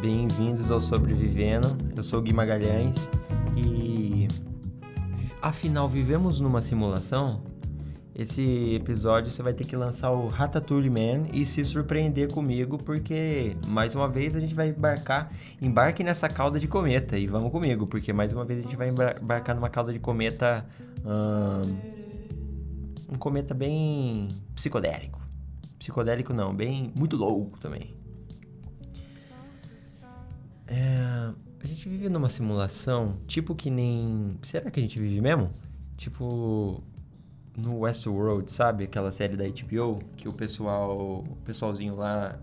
Bem-vindos ao Sobrevivendo. Eu sou o Gui Magalhães e afinal vivemos numa simulação? Esse episódio você vai ter que lançar o Ratatouille Man e se surpreender comigo, porque mais uma vez a gente vai embarcar, embarque nessa cauda de cometa e vamos comigo, porque mais uma vez a gente vai embarcar numa cauda de cometa, hum, um cometa bem psicodélico, psicodélico não, bem muito louco também. É, a gente vive numa simulação, tipo que nem, será que a gente vive mesmo? Tipo no Westworld, sabe? Aquela série da HBO que o pessoal, o pessoalzinho lá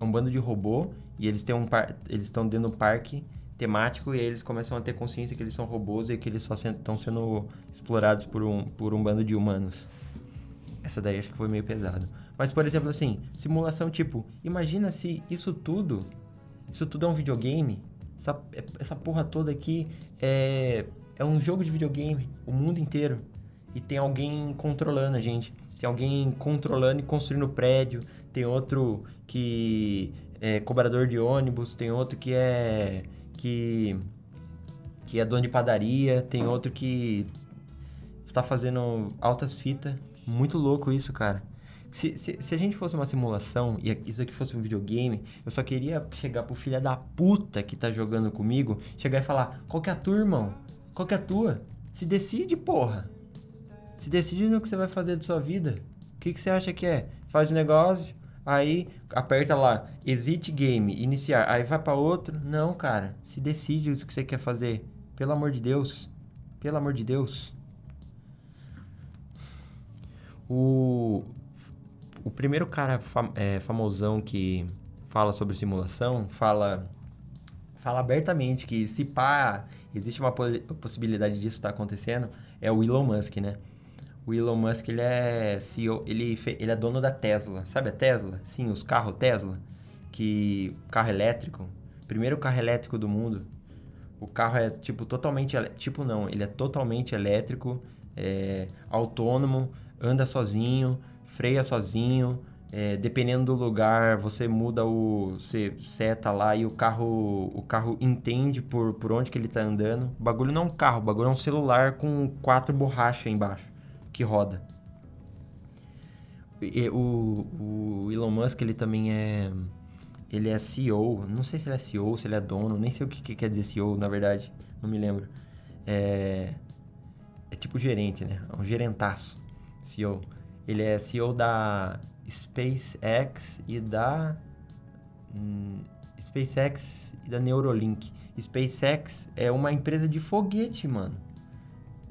é um bando de robô e eles têm um par, eles estão dentro do parque temático e aí eles começam a ter consciência que eles são robôs e que eles só estão sendo explorados por um, por um bando de humanos. Essa daí acho que foi meio pesado. Mas, por exemplo, assim, simulação tipo, imagina se isso tudo, isso tudo é um videogame, essa, essa porra toda aqui é, é um jogo de videogame, o mundo inteiro e tem alguém controlando a gente. Tem alguém controlando e construindo prédio, tem outro que é cobrador de ônibus, tem outro que é que que é dono de padaria, tem outro que tá fazendo altas fitas. Muito louco isso, cara. Se, se, se, a gente fosse uma simulação e isso aqui fosse um videogame, eu só queria chegar pro filho da puta que tá jogando comigo, chegar e falar: qual que é a tua, irmão? Qual que é a tua? Se decide, porra. Se decide no que você vai fazer da sua vida. O que, que você acha que é? Faz negócio, aí aperta lá, exit game, iniciar, aí vai para outro. Não, cara, se decide o que você quer fazer. Pelo amor de Deus. Pelo amor de Deus. O, o primeiro cara fam, é, famosão que fala sobre simulação fala fala abertamente que se pá, existe uma possibilidade disso estar tá acontecendo, é o Elon Musk, né? O Elon Musk, ele é CEO, ele, ele é dono da Tesla. Sabe a Tesla? Sim, os carros Tesla. Que carro elétrico, primeiro carro elétrico do mundo. O carro é tipo totalmente, tipo não, ele é totalmente elétrico, é, autônomo, anda sozinho, freia sozinho, é, dependendo do lugar, você muda o. Você seta lá e o carro. O carro entende por, por onde que ele está andando. O bagulho não é um carro, o bagulho é um celular com quatro borrachas embaixo que roda. E, o, o Elon Musk, ele também é... Ele é CEO, não sei se ele é CEO, se ele é dono, nem sei o que, que quer dizer CEO, na verdade, não me lembro. É, é tipo gerente, né? É um gerentaço, CEO. Ele é CEO da SpaceX e da... Hum, SpaceX e da Neurolink. SpaceX é uma empresa de foguete, mano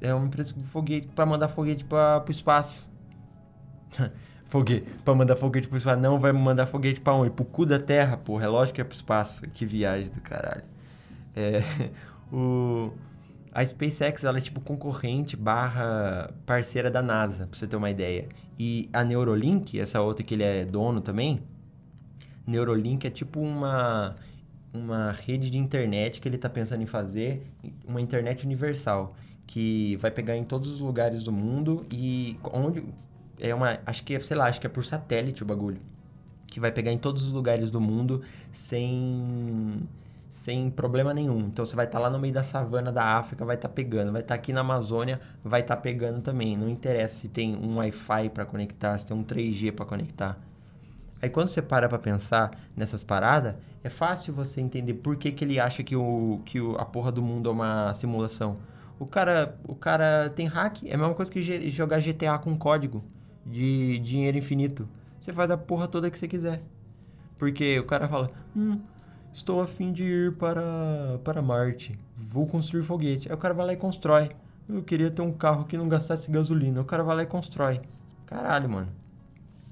é uma empresa de foguete para mandar foguete para o espaço. foguete, para mandar foguete para o espaço. Não vai mandar foguete para onde? Pro cu da Terra, porra. É lógico que é pro espaço. Que viagem do caralho. É, o, a SpaceX, ela é tipo concorrente barra parceira da NASA, pra você ter uma ideia. E a Neurolink, essa outra que ele é dono também, Neurolink é tipo uma uma rede de internet que ele está pensando em fazer, uma internet universal que vai pegar em todos os lugares do mundo e onde é uma, acho que sei lá, acho que é por satélite o bagulho, que vai pegar em todos os lugares do mundo sem sem problema nenhum. Então você vai estar tá lá no meio da savana da África, vai estar tá pegando, vai estar tá aqui na Amazônia, vai estar tá pegando também. Não interessa se tem um Wi-Fi para conectar, se tem um 3G para conectar. Aí quando você para para pensar nessas paradas, é fácil você entender por que, que ele acha que, o, que o, a porra do mundo é uma simulação. O cara, o cara tem hack, é a mesma coisa que jogar GTA com código de dinheiro infinito. Você faz a porra toda que você quiser. Porque o cara fala, hum, estou a fim de ir para, para Marte, vou construir foguete. Aí o cara vai lá e constrói. Eu queria ter um carro que não gastasse gasolina. O cara vai lá e constrói. Caralho, mano.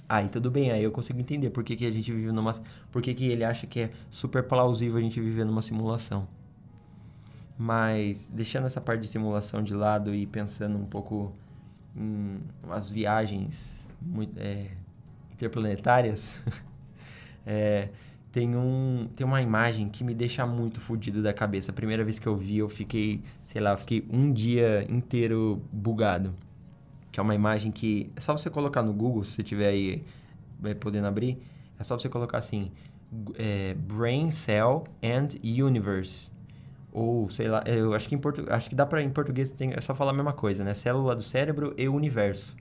Aí tudo bem, aí eu consigo entender por que, que a gente vive numa. Por que, que ele acha que é super plausível a gente viver numa simulação. Mas deixando essa parte de simulação de lado e pensando um pouco em umas viagens muito, é, interplanetárias, é, tem, um, tem uma imagem que me deixa muito fodido da cabeça. A primeira vez que eu vi, eu fiquei, sei lá, fiquei um dia inteiro bugado. Que é uma imagem que. É só você colocar no Google, se você tiver aí é, podendo abrir. É só você colocar assim: é, Brain Cell and Universe. Ou, sei lá, eu acho que, em portu... acho que dá pra, em português, tem... é só falar a mesma coisa, né? Célula do cérebro e universo.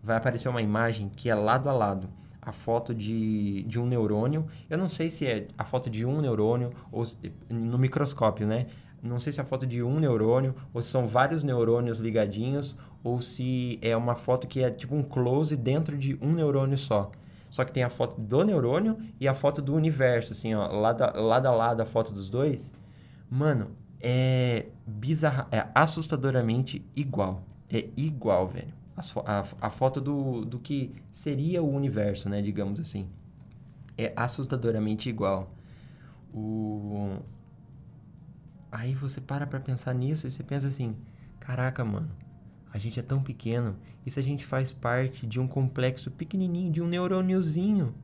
Vai aparecer uma imagem que é lado a lado a foto de, de um neurônio. Eu não sei se é a foto de um neurônio ou no microscópio, né? Não sei se é a foto de um neurônio ou se são vários neurônios ligadinhos ou se é uma foto que é tipo um close dentro de um neurônio só. Só que tem a foto do neurônio e a foto do universo, assim, ó, lado a lado, a, lado a foto dos dois. Mano, é bizarra, é assustadoramente igual. É igual, velho a, a foto do, do que seria o universo, né? Digamos assim. É assustadoramente igual. O... Aí você para pra pensar nisso e você pensa assim: caraca, mano, a gente é tão pequeno. E se a gente faz parte de um complexo pequenininho, de um neurôniozinho?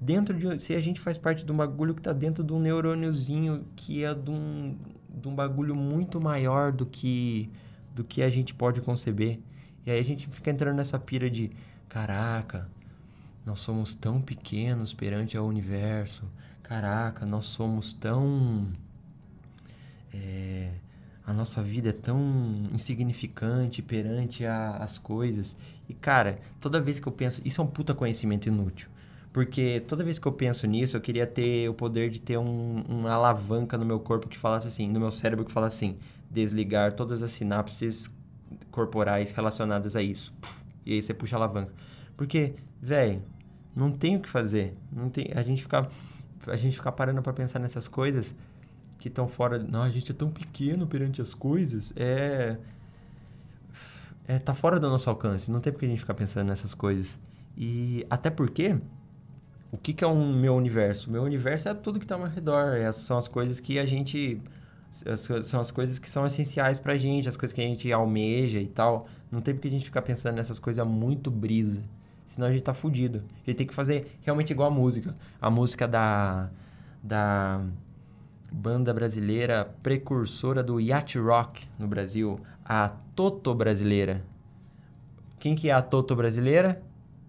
Dentro de. Se a gente faz parte de um bagulho que tá dentro de um neurôniozinho que é de um, de um bagulho muito maior do que, do que a gente pode conceber. E aí a gente fica entrando nessa pira de: caraca, nós somos tão pequenos perante ao universo. Caraca, nós somos tão. É, a nossa vida é tão insignificante perante a, as coisas. E, cara, toda vez que eu penso. Isso é um puta conhecimento inútil. Porque toda vez que eu penso nisso, eu queria ter o poder de ter um, uma alavanca no meu corpo que falasse assim, no meu cérebro que falasse assim: desligar todas as sinapses corporais relacionadas a isso. E aí você puxa a alavanca. Porque, velho, não tem o que fazer. Não tem, a gente ficar a gente ficar parando para pensar nessas coisas que estão fora, não, a gente é tão pequeno perante as coisas, é é tá fora do nosso alcance. Não tem porque a gente ficar pensando nessas coisas. E até porque o que, que é um meu universo? O meu universo é tudo que está ao meu redor. Essas são as coisas que a gente são as coisas que são essenciais pra gente, as coisas que a gente almeja e tal. Não tem porque a gente ficar pensando nessas coisas muito brisa. Senão a gente tá fudido. A gente tem que fazer realmente igual a música. A música da. da banda brasileira precursora do yacht rock no Brasil, a Toto brasileira. Quem que é a Toto brasileira?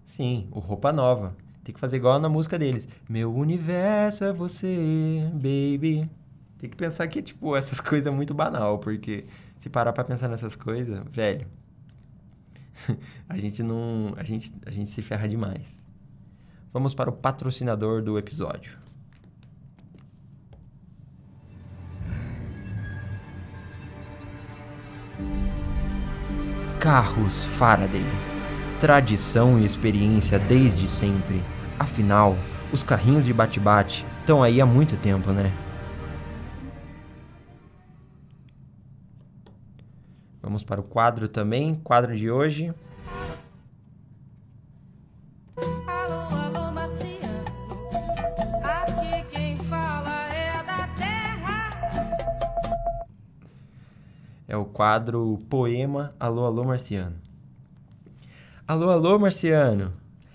Sim, o Roupa Nova. Tem que fazer igual na música deles. Meu universo é você, baby. Tem que pensar que, tipo, essas coisas é muito banal, porque se parar pra pensar nessas coisas, velho, a gente não. A gente, a gente se ferra demais. Vamos para o patrocinador do episódio. Carros Faraday. Tradição e experiência desde sempre. Afinal, os carrinhos de bate-bate estão aí há muito tempo, né? Vamos para o quadro também, quadro de hoje. É da terra. É o quadro Poema Alô, alô, Marciano. Alô, alô, Marciano.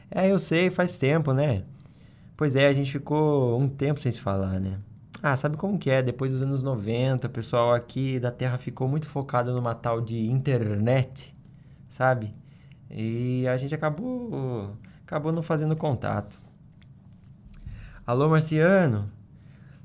É, eu sei, faz tempo, né? Pois é, a gente ficou um tempo sem se falar, né? Ah, sabe como que é? Depois dos anos 90, o pessoal aqui da Terra ficou muito focado numa tal de internet, sabe? E a gente acabou acabou não fazendo contato. Alô, Marciano?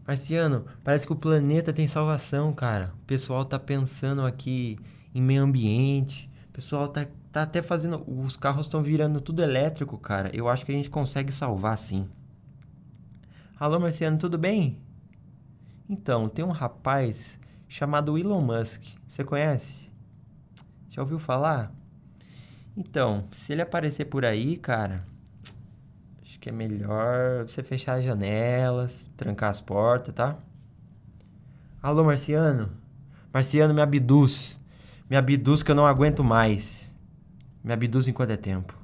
Marciano, parece que o planeta tem salvação, cara. O pessoal tá pensando aqui em meio ambiente. O pessoal tá, tá até fazendo. Os carros estão virando tudo elétrico, cara. Eu acho que a gente consegue salvar sim. Alô, Marciano, tudo bem? Então, tem um rapaz chamado Elon Musk. Você conhece? Já ouviu falar? Então, se ele aparecer por aí, cara, acho que é melhor você fechar as janelas, trancar as portas, tá? Alô, Marciano? Marciano, me abduz. Me abduz que eu não aguento mais. Me abduz enquanto é tempo.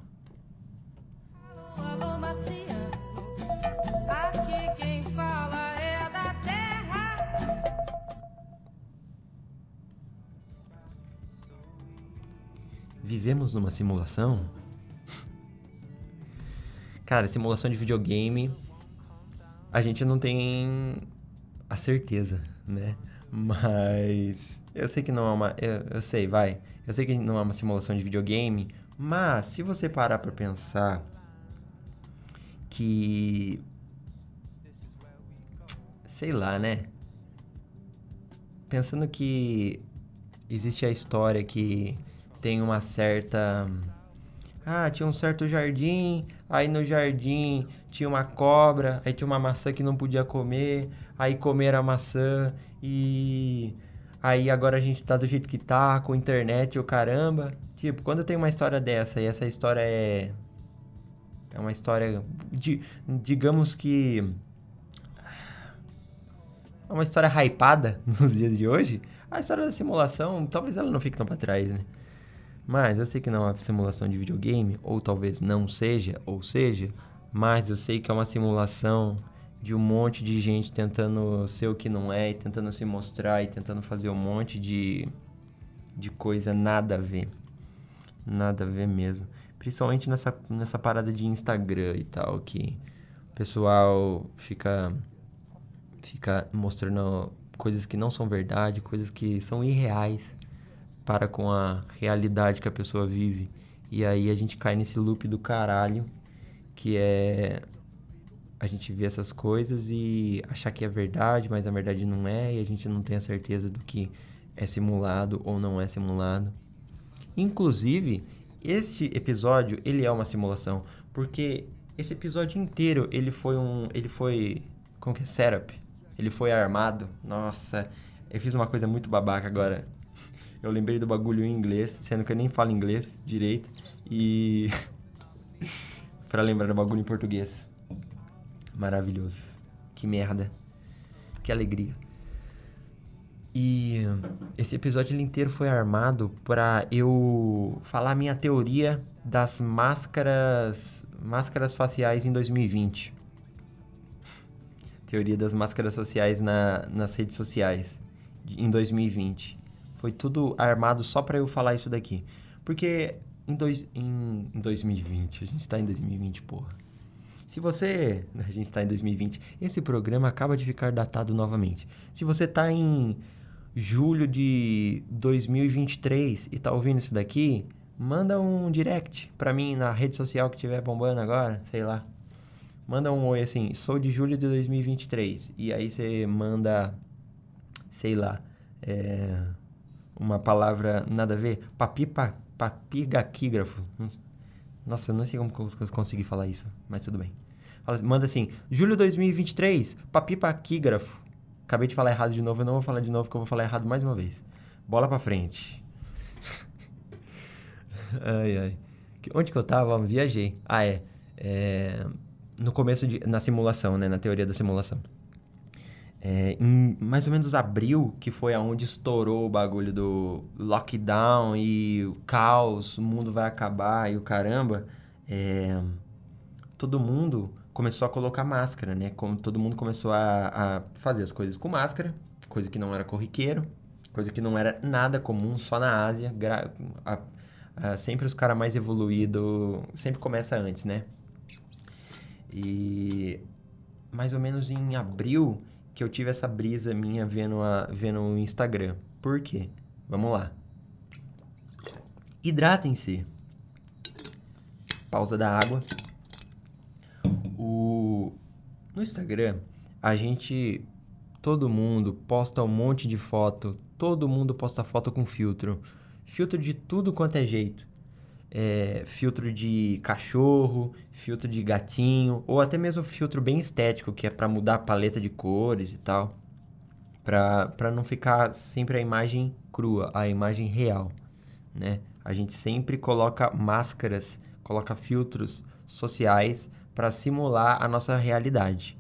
Vivemos numa simulação? Cara, simulação de videogame, a gente não tem a certeza, né? Mas eu sei que não é uma. Eu, eu, sei, vai. Eu sei que não é uma simulação de videogame, mas se você parar pra pensar que sei lá, né? Pensando que existe a história que tem uma certa. Ah, tinha um certo jardim, aí no jardim tinha uma cobra, aí tinha uma maçã que não podia comer, aí comeram a maçã e. Aí agora a gente tá do jeito que tá, com internet o caramba. Tipo, quando tem uma história dessa e essa história é. É uma história. De, digamos que. É uma história hypada nos dias de hoje. A história da simulação, talvez ela não fique tão pra trás, né? Mas eu sei que não é uma simulação de videogame, ou talvez não seja, ou seja, mas eu sei que é uma simulação de um monte de gente tentando ser o que não é, e tentando se mostrar, e tentando fazer um monte de, de coisa nada a ver. Nada a ver mesmo. Principalmente nessa, nessa parada de Instagram e tal, que o pessoal fica, fica mostrando coisas que não são verdade, coisas que são irreais para com a realidade que a pessoa vive. E aí a gente cai nesse loop do caralho, que é a gente ver essas coisas e achar que é verdade, mas na verdade não é, e a gente não tem a certeza do que é simulado ou não é simulado. Inclusive, este episódio, ele é uma simulação, porque esse episódio inteiro, ele foi um, ele foi, como que é, setup. Ele foi armado. Nossa, eu fiz uma coisa muito babaca agora. Eu lembrei do bagulho em inglês, sendo que eu nem falo inglês direito e para lembrar do bagulho em português. Maravilhoso. Que merda. Que alegria. E esse episódio inteiro foi armado para eu falar minha teoria das máscaras máscaras faciais em 2020. Teoria das máscaras sociais na, nas redes sociais em 2020. Foi tudo armado só para eu falar isso daqui. Porque em, dois, em, em 2020, a gente tá em 2020, porra. Se você. A gente está em 2020. Esse programa acaba de ficar datado novamente. Se você está em julho de 2023 e está ouvindo isso daqui, manda um direct para mim na rede social que estiver bombando agora, sei lá. Manda um oi assim, sou de julho de 2023. E aí você manda, sei lá, é, uma palavra nada a ver. Papipa, papigaquígrafo. Nossa, eu não sei como eu consegui falar isso, mas tudo bem. Manda assim, julho 2023, papipaquígrafo. Acabei de falar errado de novo, eu não vou falar de novo, porque eu vou falar errado mais uma vez. Bola pra frente. ai, ai. Onde que eu tava? Viajei. Ah, é. é. No começo, de, na simulação, né? Na teoria da simulação. É, em mais ou menos abril, que foi aonde estourou o bagulho do lockdown e o caos, o mundo vai acabar e o caramba, é, todo mundo começou a colocar máscara, né? Como todo mundo começou a, a fazer as coisas com máscara, coisa que não era corriqueiro, coisa que não era nada comum, só na Ásia. A, a, sempre os caras mais evoluídos, sempre começa antes, né? E mais ou menos em abril que eu tive essa brisa minha vendo, a, vendo o Instagram. Por quê? Vamos lá. Hidratem-se. Pausa da água. O... No Instagram, a gente. Todo mundo posta um monte de foto. Todo mundo posta foto com filtro. Filtro de tudo quanto é jeito é, filtro de cachorro, filtro de gatinho, ou até mesmo filtro bem estético, que é para mudar a paleta de cores e tal. Para não ficar sempre a imagem crua, a imagem real, né? A gente sempre coloca máscaras, coloca filtros sociais para simular a nossa realidade.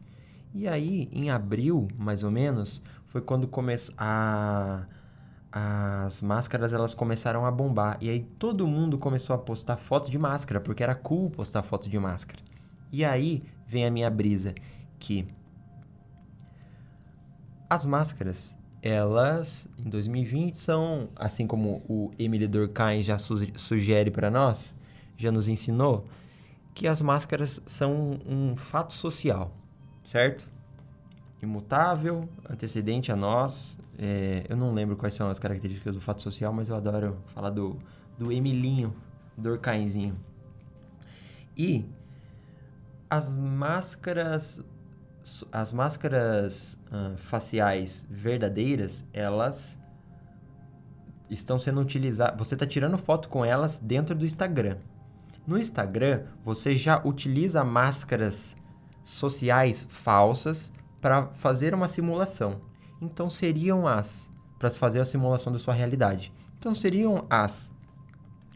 E aí, em abril, mais ou menos, foi quando começou a as máscaras elas começaram a bombar. E aí todo mundo começou a postar foto de máscara, porque era cool postar foto de máscara. E aí vem a minha brisa, que as máscaras, elas em 2020 são, assim como o Emily Durkheim já su sugere para nós, já nos ensinou, que as máscaras são um fato social, certo? Imutável, antecedente a nós, é, eu não lembro quais são as características do fato social, mas eu adoro falar do, do Emilinho, do Orcainzinho. E as máscaras as máscaras uh, faciais verdadeiras, elas estão sendo utilizadas. Você está tirando foto com elas dentro do Instagram. No Instagram, você já utiliza máscaras sociais falsas para fazer uma simulação. Então seriam as para fazer a simulação da sua realidade. Então seriam as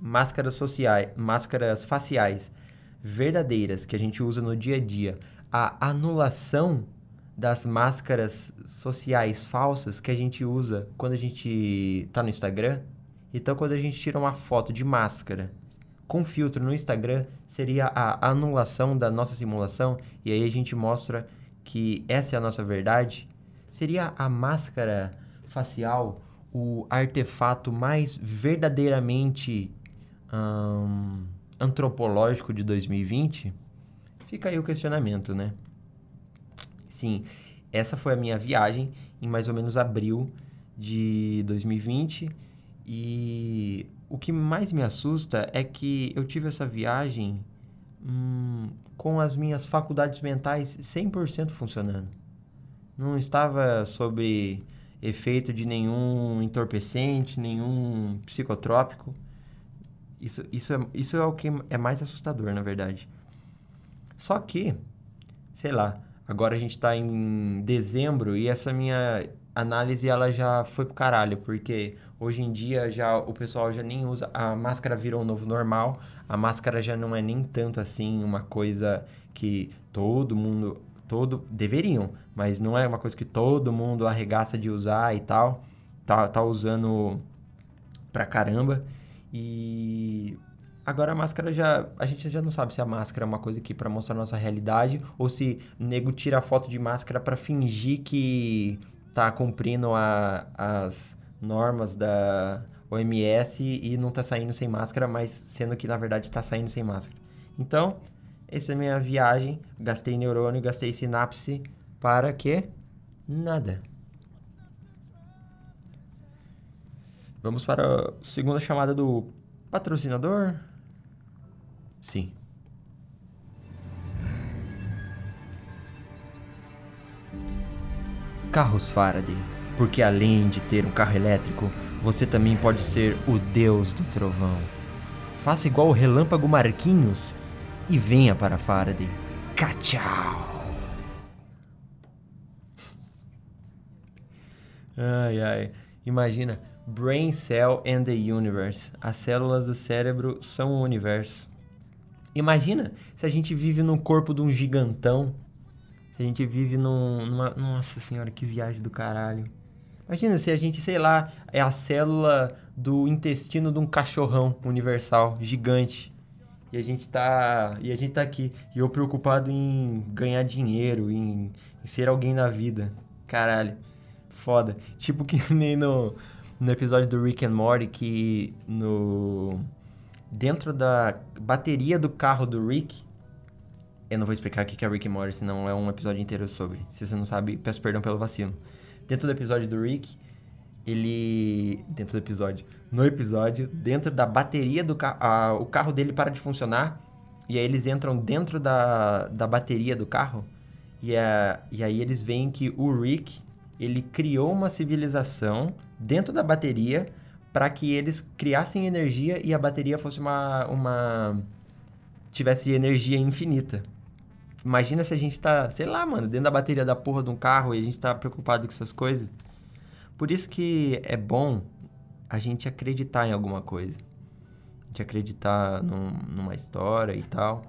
máscaras sociais, máscaras faciais verdadeiras que a gente usa no dia a dia, a anulação das máscaras sociais falsas que a gente usa quando a gente tá no Instagram. Então, quando a gente tira uma foto de máscara com filtro no Instagram, seria a anulação da nossa simulação, e aí a gente mostra que essa é a nossa verdade. Seria a máscara facial o artefato mais verdadeiramente hum, antropológico de 2020? Fica aí o questionamento, né? Sim, essa foi a minha viagem em mais ou menos abril de 2020 e o que mais me assusta é que eu tive essa viagem hum, com as minhas faculdades mentais 100% funcionando. Não estava sob efeito de nenhum entorpecente, nenhum psicotrópico. Isso, isso, é, isso é o que é mais assustador, na verdade. Só que, sei lá, agora a gente tá em dezembro e essa minha análise ela já foi pro caralho, porque hoje em dia já o pessoal já nem usa, a máscara virou um novo normal, a máscara já não é nem tanto assim uma coisa que todo mundo, todo, deveriam, mas não é uma coisa que todo mundo arregaça de usar e tal, tá, tá usando pra caramba, e Agora a máscara já. A gente já não sabe se a máscara é uma coisa aqui para mostrar a nossa realidade ou se nego tira a foto de máscara para fingir que tá cumprindo a, as normas da OMS e não tá saindo sem máscara, mas sendo que na verdade tá saindo sem máscara. Então, essa é a minha viagem. Gastei neurônio, gastei sinapse para quê? Nada. Vamos para a segunda chamada do patrocinador. Sim. Carros Faraday, porque além de ter um carro elétrico, você também pode ser o deus do trovão. Faça igual o relâmpago Marquinhos e venha para Faraday. Tchau! Ai ai, imagina, Brain Cell and the Universe. As células do cérebro são o universo. Imagina se a gente vive no corpo de um gigantão. Se a gente vive num, numa. Nossa senhora, que viagem do caralho. Imagina se a gente, sei lá, é a célula do intestino de um cachorrão universal, gigante. E a gente tá. E a gente tá aqui. E eu preocupado em ganhar dinheiro, em, em ser alguém na vida. Caralho. Foda. Tipo que nem no, no episódio do Rick and Morty que no dentro da bateria do carro do Rick. Eu não vou explicar o que é Rick and Morty, senão é um episódio inteiro sobre. Se você não sabe, peço perdão pelo vacilo. Dentro do episódio do Rick, ele. Dentro do episódio. No episódio, dentro da bateria do carro. O carro dele para de funcionar. E aí eles entram dentro da, da bateria do carro. E, a, e aí eles veem que o Rick, ele criou uma civilização dentro da bateria para que eles criassem energia e a bateria fosse uma, uma tivesse energia infinita. Imagina se a gente tá, sei lá, mano, dentro da bateria da porra de um carro e a gente tá preocupado com essas coisas. Por isso que é bom a gente acreditar em alguma coisa. A gente acreditar num, numa história e tal.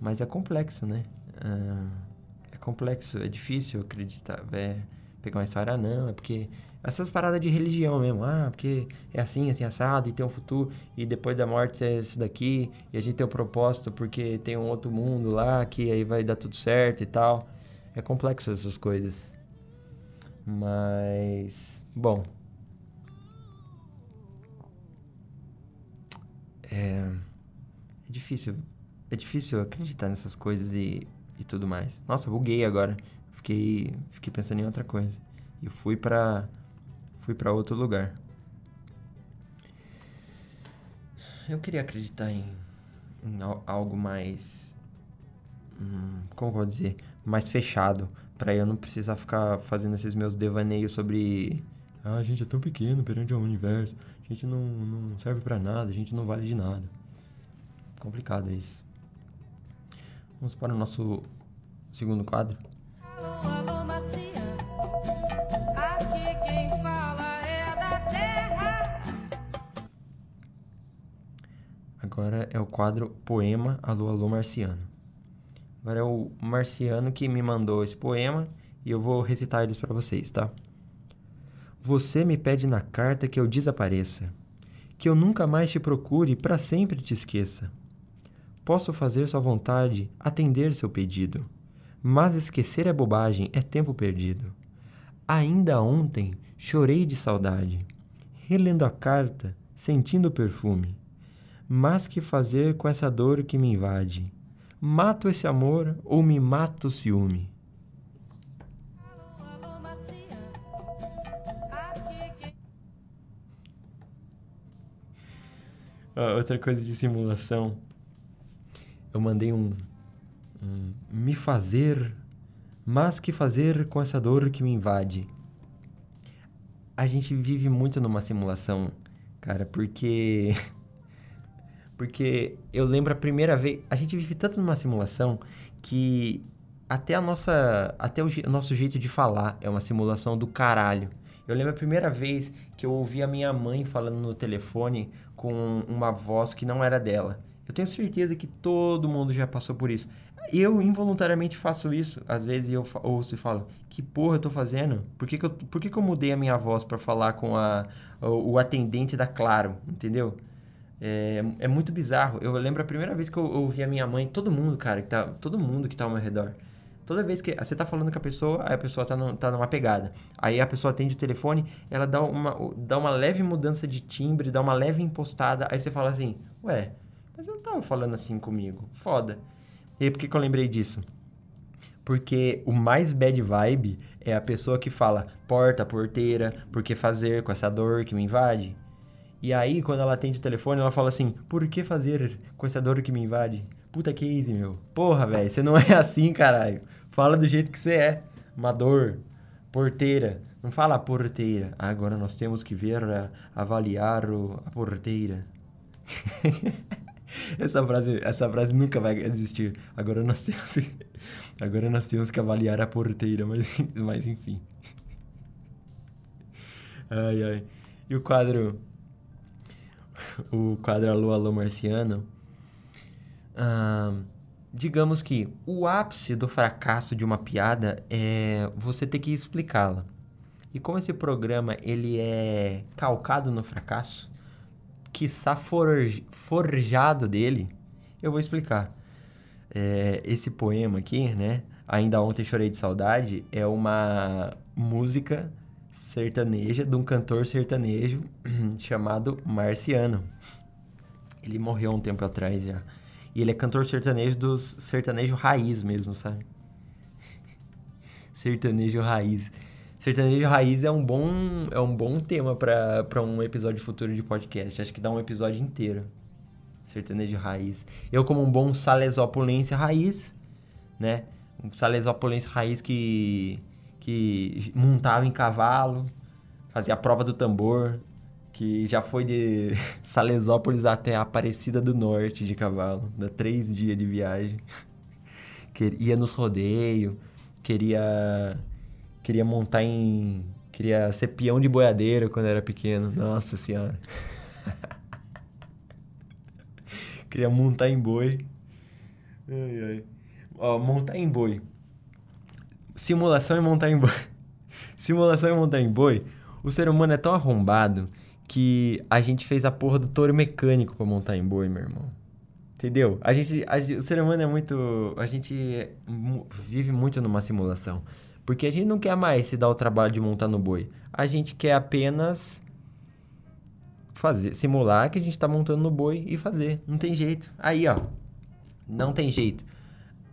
Mas é complexo, né? É, é complexo, é difícil acreditar. É, pegar uma história, não, é porque essas paradas de religião mesmo. Ah, porque é assim, assim, assado, e tem um futuro, e depois da morte é isso daqui, e a gente tem um propósito porque tem um outro mundo lá que aí vai dar tudo certo e tal. É complexo essas coisas. Mas. Bom. É. É difícil. É difícil acreditar nessas coisas e, e tudo mais. Nossa, buguei agora. Fiquei, fiquei pensando em outra coisa. E fui pra fui para outro lugar. Eu queria acreditar em, em algo mais hum, como vou dizer, mais fechado, para eu não precisar ficar fazendo esses meus devaneios sobre ah, a gente é tão pequeno perante o universo, a gente não, não serve para nada, a gente não vale de nada. Complicado isso. Vamos para o nosso segundo quadro. Agora é o quadro Poema Alô, alô, Marciano. Agora é o Marciano que me mandou esse poema e eu vou recitar eles para vocês, tá? Você me pede na carta que eu desapareça, que eu nunca mais te procure e para sempre te esqueça. Posso fazer sua vontade, atender seu pedido, mas esquecer é bobagem, é tempo perdido. Ainda ontem chorei de saudade, relendo a carta, sentindo o perfume. Mas que fazer com essa dor que me invade? Mato esse amor ou me mato o ciúme? outra coisa de simulação. Eu mandei um, um me fazer, mas que fazer com essa dor que me invade. A gente vive muito numa simulação, cara, porque porque eu lembro a primeira vez, a gente vive tanto numa simulação que até a nossa até o, o nosso jeito de falar é uma simulação do caralho. Eu lembro a primeira vez que eu ouvi a minha mãe falando no telefone com uma voz que não era dela. Eu tenho certeza que todo mundo já passou por isso. Eu involuntariamente faço isso. Às vezes eu ouço e falo: Que porra eu tô fazendo? Por que, que, eu, por que, que eu mudei a minha voz para falar com a, o, o, atendente da Claro? Entendeu? É, é muito bizarro. Eu lembro a primeira vez que eu ouvi a minha mãe, todo mundo, cara, que tá, todo mundo que tá ao meu redor. Toda vez que você tá falando com a pessoa, aí a pessoa tá, no, tá numa pegada. Aí a pessoa atende o telefone, ela dá uma, dá uma leve mudança de timbre, dá uma leve impostada. Aí você fala assim, ué, mas eu não tava falando assim comigo. Foda. E aí, por que, que eu lembrei disso? Porque o mais bad vibe é a pessoa que fala porta, porteira, por que fazer com essa dor que me invade? E aí, quando ela atende o telefone, ela fala assim, por que fazer com essa dor que me invade? Puta case, meu. Porra, velho, você não é assim, caralho. Fala do jeito que você é. Amador, porteira. Não fala porteira. Agora nós temos que ver, uh, avaliar o, a porteira. essa, frase, essa frase nunca vai existir. Agora nós temos agora nós temos que avaliar a porteira, mas, mas enfim. Ai, ai. E o quadro... O quadro Alô, Alô Marciano digamos que o ápice do fracasso de uma piada é você ter que explicá-la. E como esse programa ele é calcado no fracasso, quiçá forj, forjado dele, eu vou explicar. É, esse poema aqui, né? Ainda ontem chorei de saudade, é uma música sertaneja de um cantor sertanejo chamado Marciano. Ele morreu um tempo atrás já. E ele é cantor sertanejo dos sertanejo raiz mesmo, sabe? sertanejo raiz. Sertanejo raiz é um bom, é um bom tema para um episódio futuro de podcast. Acho que dá um episódio inteiro. Sertanejo raiz. Eu, como um bom salesópolense raiz, né? Um salesópolense raiz que, que montava em cavalo, fazia a prova do tambor, que já foi de Salesópolis até Aparecida do Norte de cavalo, dá três dias de viagem. ia nos rodeios, queria queria montar em queria ser peão de boiadeiro quando era pequeno. Nossa senhora. queria montar em boi. Ai, ai. Ó, montar em boi. Simulação e montar em boi. Simulação e montar em boi. O ser humano é tão arrombado que a gente fez a porra do touro mecânico pra montar em boi, meu irmão. Entendeu? A gente, a, o ser humano é muito. A gente vive muito numa simulação. Porque a gente não quer mais se dar o trabalho de montar no boi. A gente quer apenas fazer, simular que a gente tá montando no boi e fazer. Não tem jeito. Aí, ó. Não tem jeito.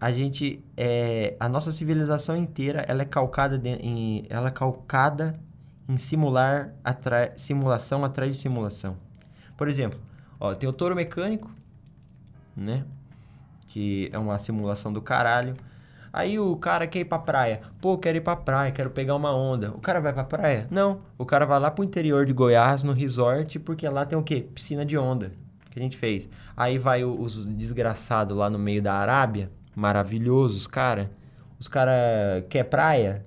A gente é, a nossa civilização inteira, ela é calcada de, em, ela é calcada em simular atra... simulação atrás de simulação. Por exemplo, ó, tem o touro mecânico, né? que é uma simulação do caralho. Aí o cara quer ir pra praia. Pô, quero ir pra praia, quero pegar uma onda. O cara vai pra praia? Não. O cara vai lá pro interior de Goiás, no resort, porque lá tem o quê? Piscina de onda. Que a gente fez. Aí vai os desgraçados lá no meio da Arábia. Maravilhosos, cara. Os cara quer praia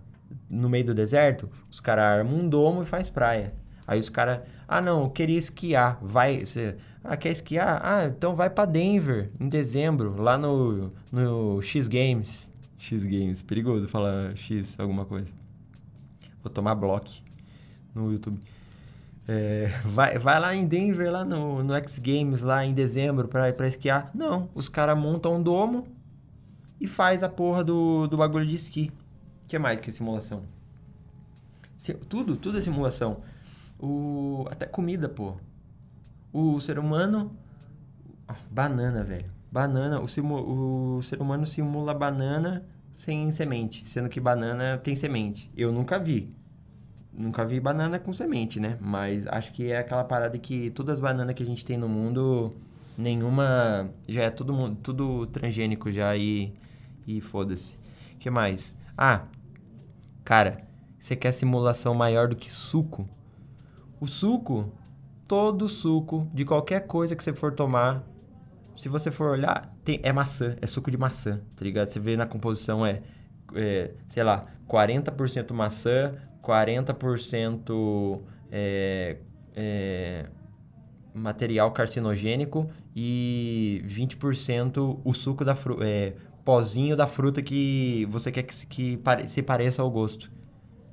no meio do deserto. Os cara armam um domo e faz praia. Aí os cara, ah não, eu queria esquiar. Vai, você, ah, quer esquiar? Ah, então vai para Denver em dezembro, lá no, no X Games. X Games, perigoso falar X alguma coisa. Vou tomar bloco no YouTube. É, vai, vai lá em Denver, lá no, no X Games, lá em dezembro, pra, pra esquiar. Não, os caras montam um domo e faz a porra do, do bagulho de esqui. Que mais que é simulação? tudo, tudo é simulação. O, até comida, pô. O ser humano... Ah, banana, velho. Banana, o, simu, o ser humano simula banana sem semente, sendo que banana tem semente. Eu nunca vi. Nunca vi banana com semente, né? Mas acho que é aquela parada que todas as bananas que a gente tem no mundo, nenhuma. Já é tudo, tudo transgênico já e. E foda-se. O que mais? Ah, cara, você quer simulação maior do que suco? O suco, todo suco de qualquer coisa que você for tomar, se você for olhar, tem, é maçã, é suco de maçã, tá ligado? Você vê na composição é, é sei lá, 40% maçã, 40% é, é, material carcinogênico e 20% o suco da fruta, é, pozinho da fruta que você quer que, que pare, se pareça ao gosto.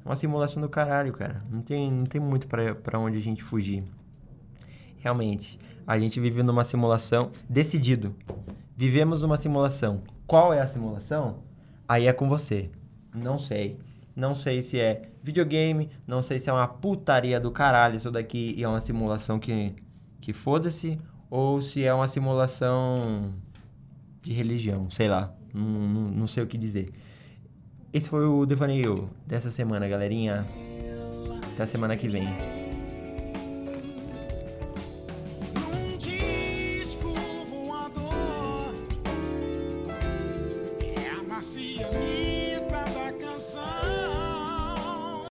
É uma simulação do caralho, cara. Não tem, não tem muito para onde a gente fugir. Realmente, a gente vive numa simulação decidido. Vivemos numa simulação. Qual é a simulação? Aí é com você. Não sei. Não sei se é videogame, não sei se é uma putaria do caralho isso daqui e é uma simulação que, que foda-se, ou se é uma simulação de religião, sei lá. Não, não, sei o que dizer. Esse foi o devaneio dessa semana, galerinha. Até semana que vem.